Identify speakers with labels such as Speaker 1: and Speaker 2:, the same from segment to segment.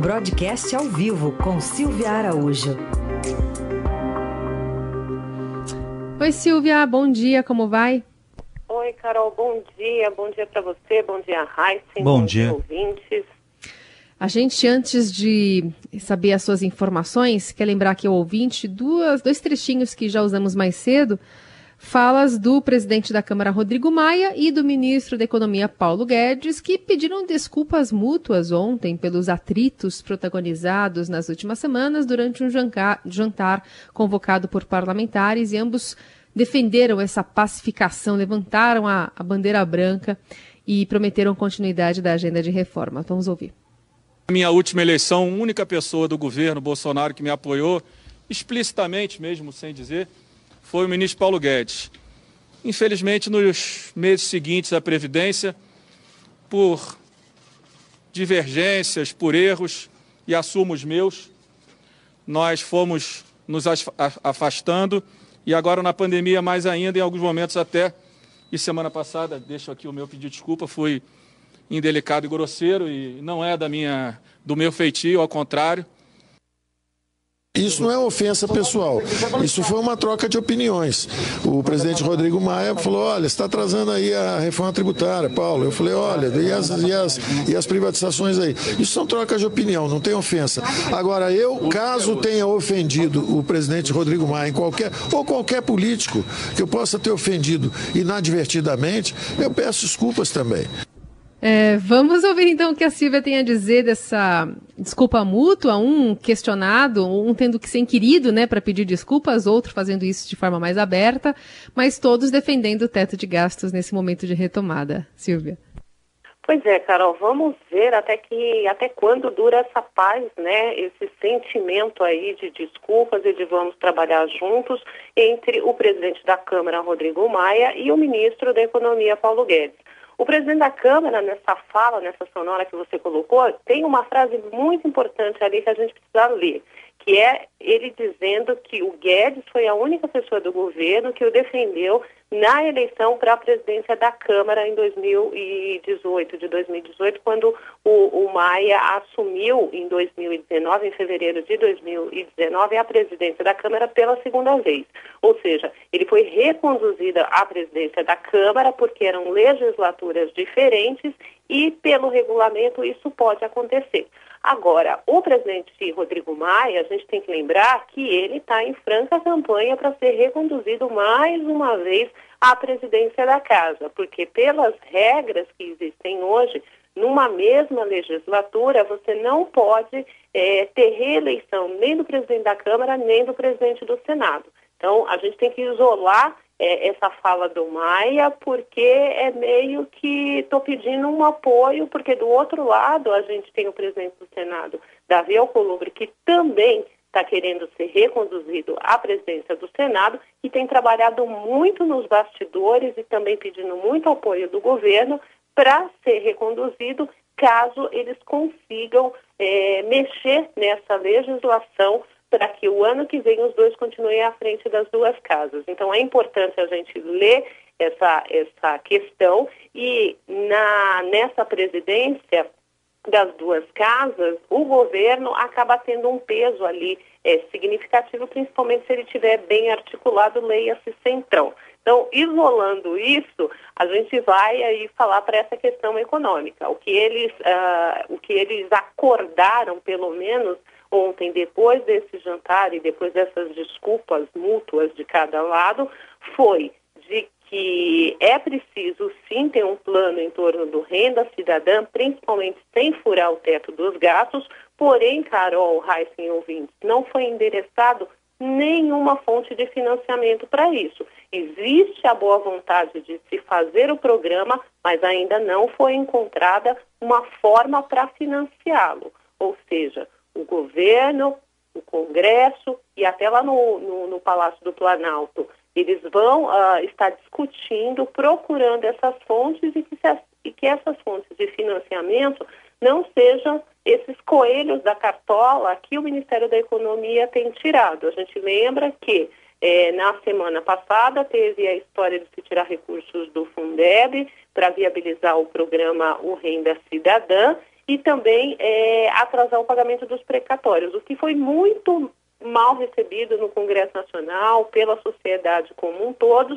Speaker 1: Broadcast ao vivo com Silvia Araújo.
Speaker 2: Oi, Silvia, bom dia, como vai?
Speaker 3: Oi, Carol, bom dia. Bom dia para você, bom dia, Heisen.
Speaker 4: Bom, bom dia.
Speaker 3: ouvintes.
Speaker 2: A gente, antes de saber as suas informações, quer lembrar aqui ao ouvinte duas, dois trechinhos que já usamos mais cedo falas do presidente da Câmara, Rodrigo Maia, e do ministro da Economia, Paulo Guedes, que pediram desculpas mútuas ontem pelos atritos protagonizados nas últimas semanas durante um jantar convocado por parlamentares, e ambos defenderam essa pacificação, levantaram a, a bandeira branca e prometeram continuidade da agenda de reforma. Vamos ouvir.
Speaker 5: Na minha última eleição, a única pessoa do governo Bolsonaro que me apoiou, explicitamente mesmo, sem dizer, foi o ministro Paulo Guedes. Infelizmente, nos meses seguintes à Previdência, por divergências, por erros, e assumo os meus, nós fomos nos afastando e agora na pandemia mais ainda, em alguns momentos até, e semana passada, deixo aqui o meu pedido de desculpa, fui indelicado e grosseiro e não é da minha, do meu feitio, ao contrário.
Speaker 6: Isso não é ofensa pessoal, isso foi uma troca de opiniões. O presidente Rodrigo Maia falou: olha, está atrasando aí a reforma tributária, Paulo. Eu falei: olha, e as, e as, e as privatizações aí? Isso são trocas de opinião, não tem ofensa. Agora, eu, caso tenha ofendido o presidente Rodrigo Maia em qualquer, ou qualquer político que eu possa ter ofendido inadvertidamente, eu peço desculpas também.
Speaker 2: É, vamos ouvir então o que a Silvia tem a dizer dessa desculpa mútua, um questionado, um tendo que ser inquirido, né, para pedir desculpas, outro fazendo isso de forma mais aberta, mas todos defendendo o teto de gastos nesse momento de retomada. Silvia.
Speaker 3: Pois é, Carol, vamos ver até que até quando dura essa paz, né? Esse sentimento aí de desculpas e de vamos trabalhar juntos entre o presidente da Câmara, Rodrigo Maia, e o ministro da Economia, Paulo Guedes. O presidente da Câmara, nessa fala, nessa sonora que você colocou, tem uma frase muito importante ali que a gente precisa ler que é ele dizendo que o Guedes foi a única pessoa do governo que o defendeu na eleição para a presidência da Câmara em 2018, de 2018, quando o, o Maia assumiu em 2019, em fevereiro de 2019, a presidência da Câmara pela segunda vez. Ou seja, ele foi reconduzido à presidência da Câmara porque eram legislaturas diferentes e, pelo regulamento, isso pode acontecer. Agora, o presidente Rodrigo Maia, a gente tem que lembrar que ele está em franca campanha para ser reconduzido mais uma vez à presidência da casa, porque pelas regras que existem hoje, numa mesma legislatura, você não pode é, ter reeleição nem do presidente da Câmara, nem do presidente do Senado. Então, a gente tem que isolar é, essa fala do Maia, porque é meio que estou pedindo um apoio, porque do outro lado a gente tem o presidente do Senado, Davi Alcolumbre, que também está querendo ser reconduzido à presidência do Senado e tem trabalhado muito nos bastidores e também pedindo muito apoio do governo para ser reconduzido caso eles consigam é, mexer nessa legislação para que o ano que vem os dois continuem à frente das duas casas. Então é importante a gente ler essa, essa questão e na, nessa presidência das duas casas, o governo acaba tendo um peso ali é, significativo, principalmente se ele estiver bem articulado, leia-se centrão. Então, isolando isso, a gente vai aí falar para essa questão econômica. O que eles, uh, o que eles acordaram, pelo menos, ontem, depois desse jantar e depois dessas desculpas mútuas de cada lado, foi de que é preciso sim ter um plano em torno do renda cidadã, principalmente sem furar o teto dos gastos, porém, Carol, Heisen ouvintes, não foi endereçado nenhuma fonte de financiamento para isso. Existe a boa vontade de se fazer o programa, mas ainda não foi encontrada uma forma para financiá-lo. Ou seja, o governo, o Congresso e até lá no, no, no Palácio do Planalto. Eles vão uh, estar discutindo, procurando essas fontes e que, se, e que essas fontes de financiamento não sejam esses coelhos da cartola que o Ministério da Economia tem tirado. A gente lembra que é, na semana passada teve a história de se tirar recursos do Fundeb para viabilizar o programa O Renda Cidadã e também é, atrasar o pagamento dos precatórios, o que foi muito mal recebido no Congresso Nacional, pela sociedade como um todo,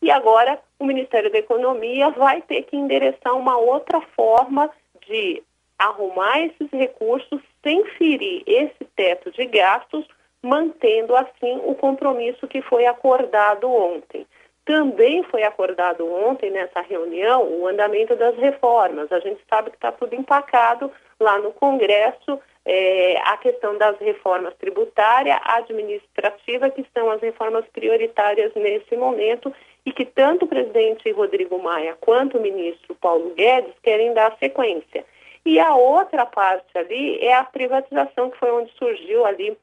Speaker 3: e agora o Ministério da Economia vai ter que endereçar uma outra forma de arrumar esses recursos sem ferir esse teto de gastos, mantendo assim o compromisso que foi acordado ontem. Também foi acordado ontem nessa reunião o andamento das reformas. A gente sabe que está tudo empacado lá no Congresso, é, a questão das reformas tributária, administrativa, que são as reformas prioritárias nesse momento e que tanto o presidente Rodrigo Maia quanto o ministro Paulo Guedes querem dar sequência. E a outra parte ali é a privatização, que foi onde surgiu ali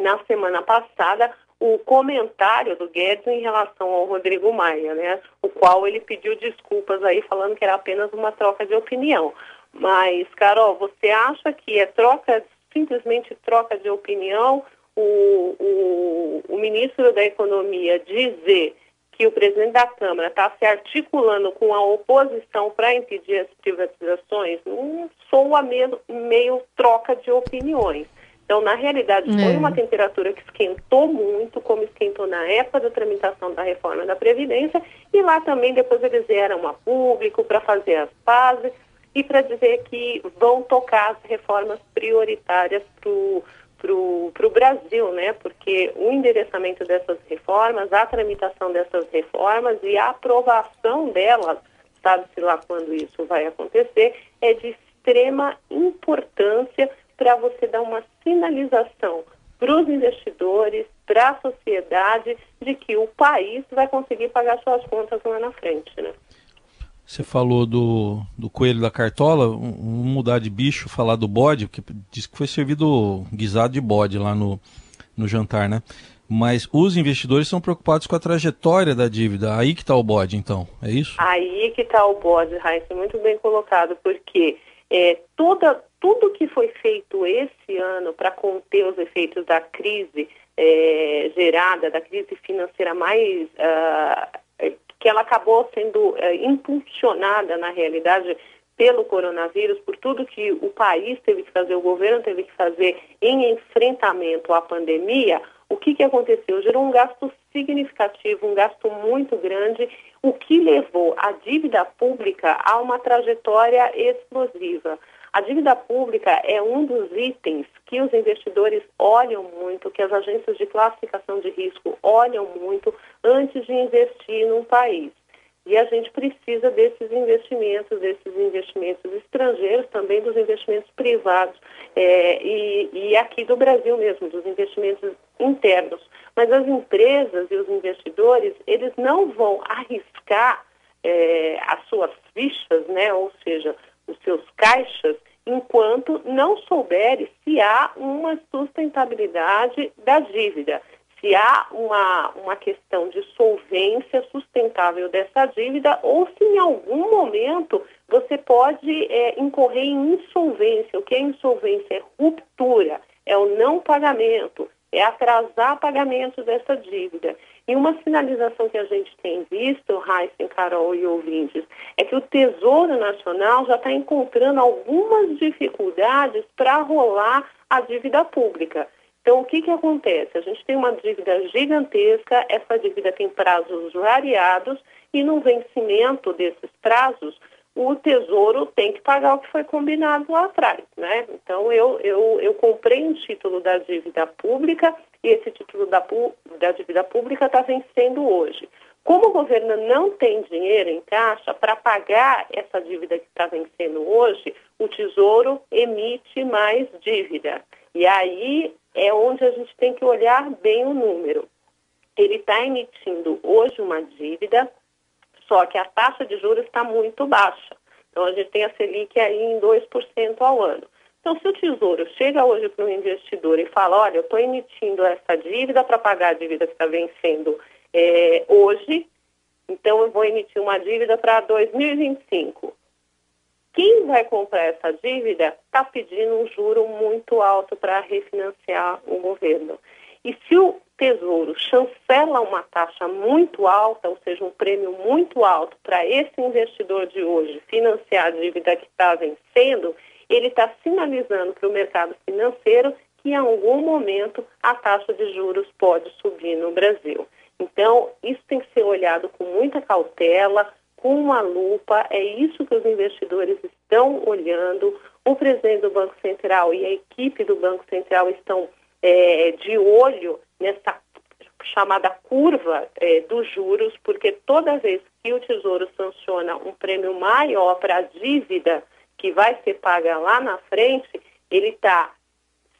Speaker 3: na semana passada o comentário do Guedes em relação ao Rodrigo Maia, né? O qual ele pediu desculpas aí, falando que era apenas uma troca de opinião. Mas, Carol, você acha que é troca, simplesmente troca de opinião, o, o, o ministro da Economia dizer que o presidente da Câmara está se articulando com a oposição para impedir as privatizações, não sou a meio, meio troca de opiniões. Então, na realidade, é. foi uma temperatura que esquentou muito, como esquentou na época da tramitação da reforma da Previdência, e lá também depois eles vieram a público para fazer as pazes e para dizer que vão tocar as reformas prioritárias para o Brasil, né? Porque o endereçamento dessas reformas, a tramitação dessas reformas e a aprovação delas, sabe-se lá quando isso vai acontecer, é de extrema importância para você dar uma sinalização para os investidores, para a sociedade, de que o país vai conseguir pagar suas contas lá na frente, né?
Speaker 4: Você falou do, do coelho da cartola, vamos mudar de bicho, falar do bode, porque diz que foi servido guisado de bode lá no, no jantar, né? Mas os investidores são preocupados com a trajetória da dívida. Aí que está o bode, então, é isso?
Speaker 3: Aí que está o bode, Raíssa, muito bem colocado, porque é, toda, tudo que foi feito esse ano para conter os efeitos da crise é, gerada, da crise financeira mais uh, que ela acabou sendo é, impulsionada, na realidade, pelo coronavírus, por tudo que o país teve que fazer, o governo teve que fazer em enfrentamento à pandemia, o que, que aconteceu? Gerou um gasto significativo, um gasto muito grande, o que levou a dívida pública a uma trajetória explosiva. A dívida pública é um dos itens que os investidores olham muito, que as agências de classificação de risco olham muito antes de investir num país. E a gente precisa desses investimentos, desses investimentos estrangeiros, também dos investimentos privados é, e, e aqui do Brasil mesmo, dos investimentos internos. Mas as empresas e os investidores, eles não vão arriscar é, as suas fichas, né, ou seja, os seus caixas, enquanto não souberem se há uma sustentabilidade da dívida, se há uma, uma questão de solvência sustentável dessa dívida ou se em algum momento você pode é, incorrer em insolvência. O que é insolvência? É ruptura, é o não pagamento, é atrasar pagamento dessa dívida. E uma sinalização que a gente tem visto, Heisen, Carol e ouvintes, é que o Tesouro Nacional já está encontrando algumas dificuldades para rolar a dívida pública. Então, o que, que acontece? A gente tem uma dívida gigantesca, essa dívida tem prazos variados e no vencimento desses prazos, o Tesouro tem que pagar o que foi combinado lá atrás, né? Então, eu, eu, eu comprei um título da dívida pública e esse título da, da dívida pública está vencendo hoje. Como o governo não tem dinheiro em caixa para pagar essa dívida que está vencendo hoje, o Tesouro emite mais dívida. E aí é onde a gente tem que olhar bem o número. Ele está emitindo hoje uma dívida só que a taxa de juros está muito baixa. Então, a gente tem a Selic aí em 2% ao ano. Então, se o Tesouro chega hoje para o investidor e fala, olha, eu estou emitindo essa dívida para pagar a dívida que está vencendo é, hoje, então eu vou emitir uma dívida para 2025. Quem vai comprar essa dívida está pedindo um juro muito alto para refinanciar o governo. E se o Tesouro chancela uma taxa muito alta, ou seja, um prêmio muito alto para esse investidor de hoje financiar a dívida que está vencendo, ele está sinalizando para o mercado financeiro que em algum momento a taxa de juros pode subir no Brasil. Então, isso tem que ser olhado com muita cautela, com uma lupa, é isso que os investidores estão olhando. O presidente do Banco Central e a equipe do Banco Central estão é, de olho nessa chamada curva é, dos juros, porque toda vez que o Tesouro sanciona um prêmio maior para a dívida que vai ser paga lá na frente, ele está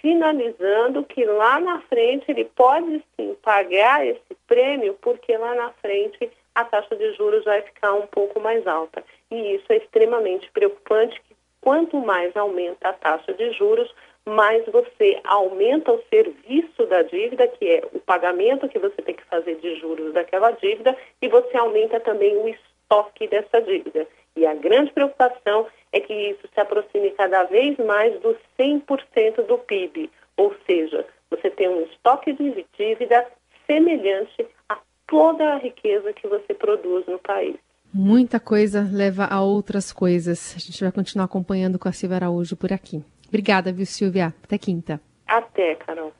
Speaker 3: sinalizando que lá na frente ele pode sim pagar esse prêmio, porque lá na frente a taxa de juros vai ficar um pouco mais alta. E isso é extremamente preocupante, quanto mais aumenta a taxa de juros, mais você aumenta o serviço da dívida, que é o pagamento que você tem que fazer de juros daquela dívida, e você aumenta também o estoque dessa dívida. E a grande preocupação é que isso se aproxime cada vez mais dos 100% do PIB, ou seja, você tem um estoque de dívida semelhante a toda a riqueza que você produz no país.
Speaker 2: Muita coisa leva a outras coisas. A gente vai continuar acompanhando com a Silvia Araújo por aqui. Obrigada, viu, Silvia? Até quinta.
Speaker 3: Até, Carol.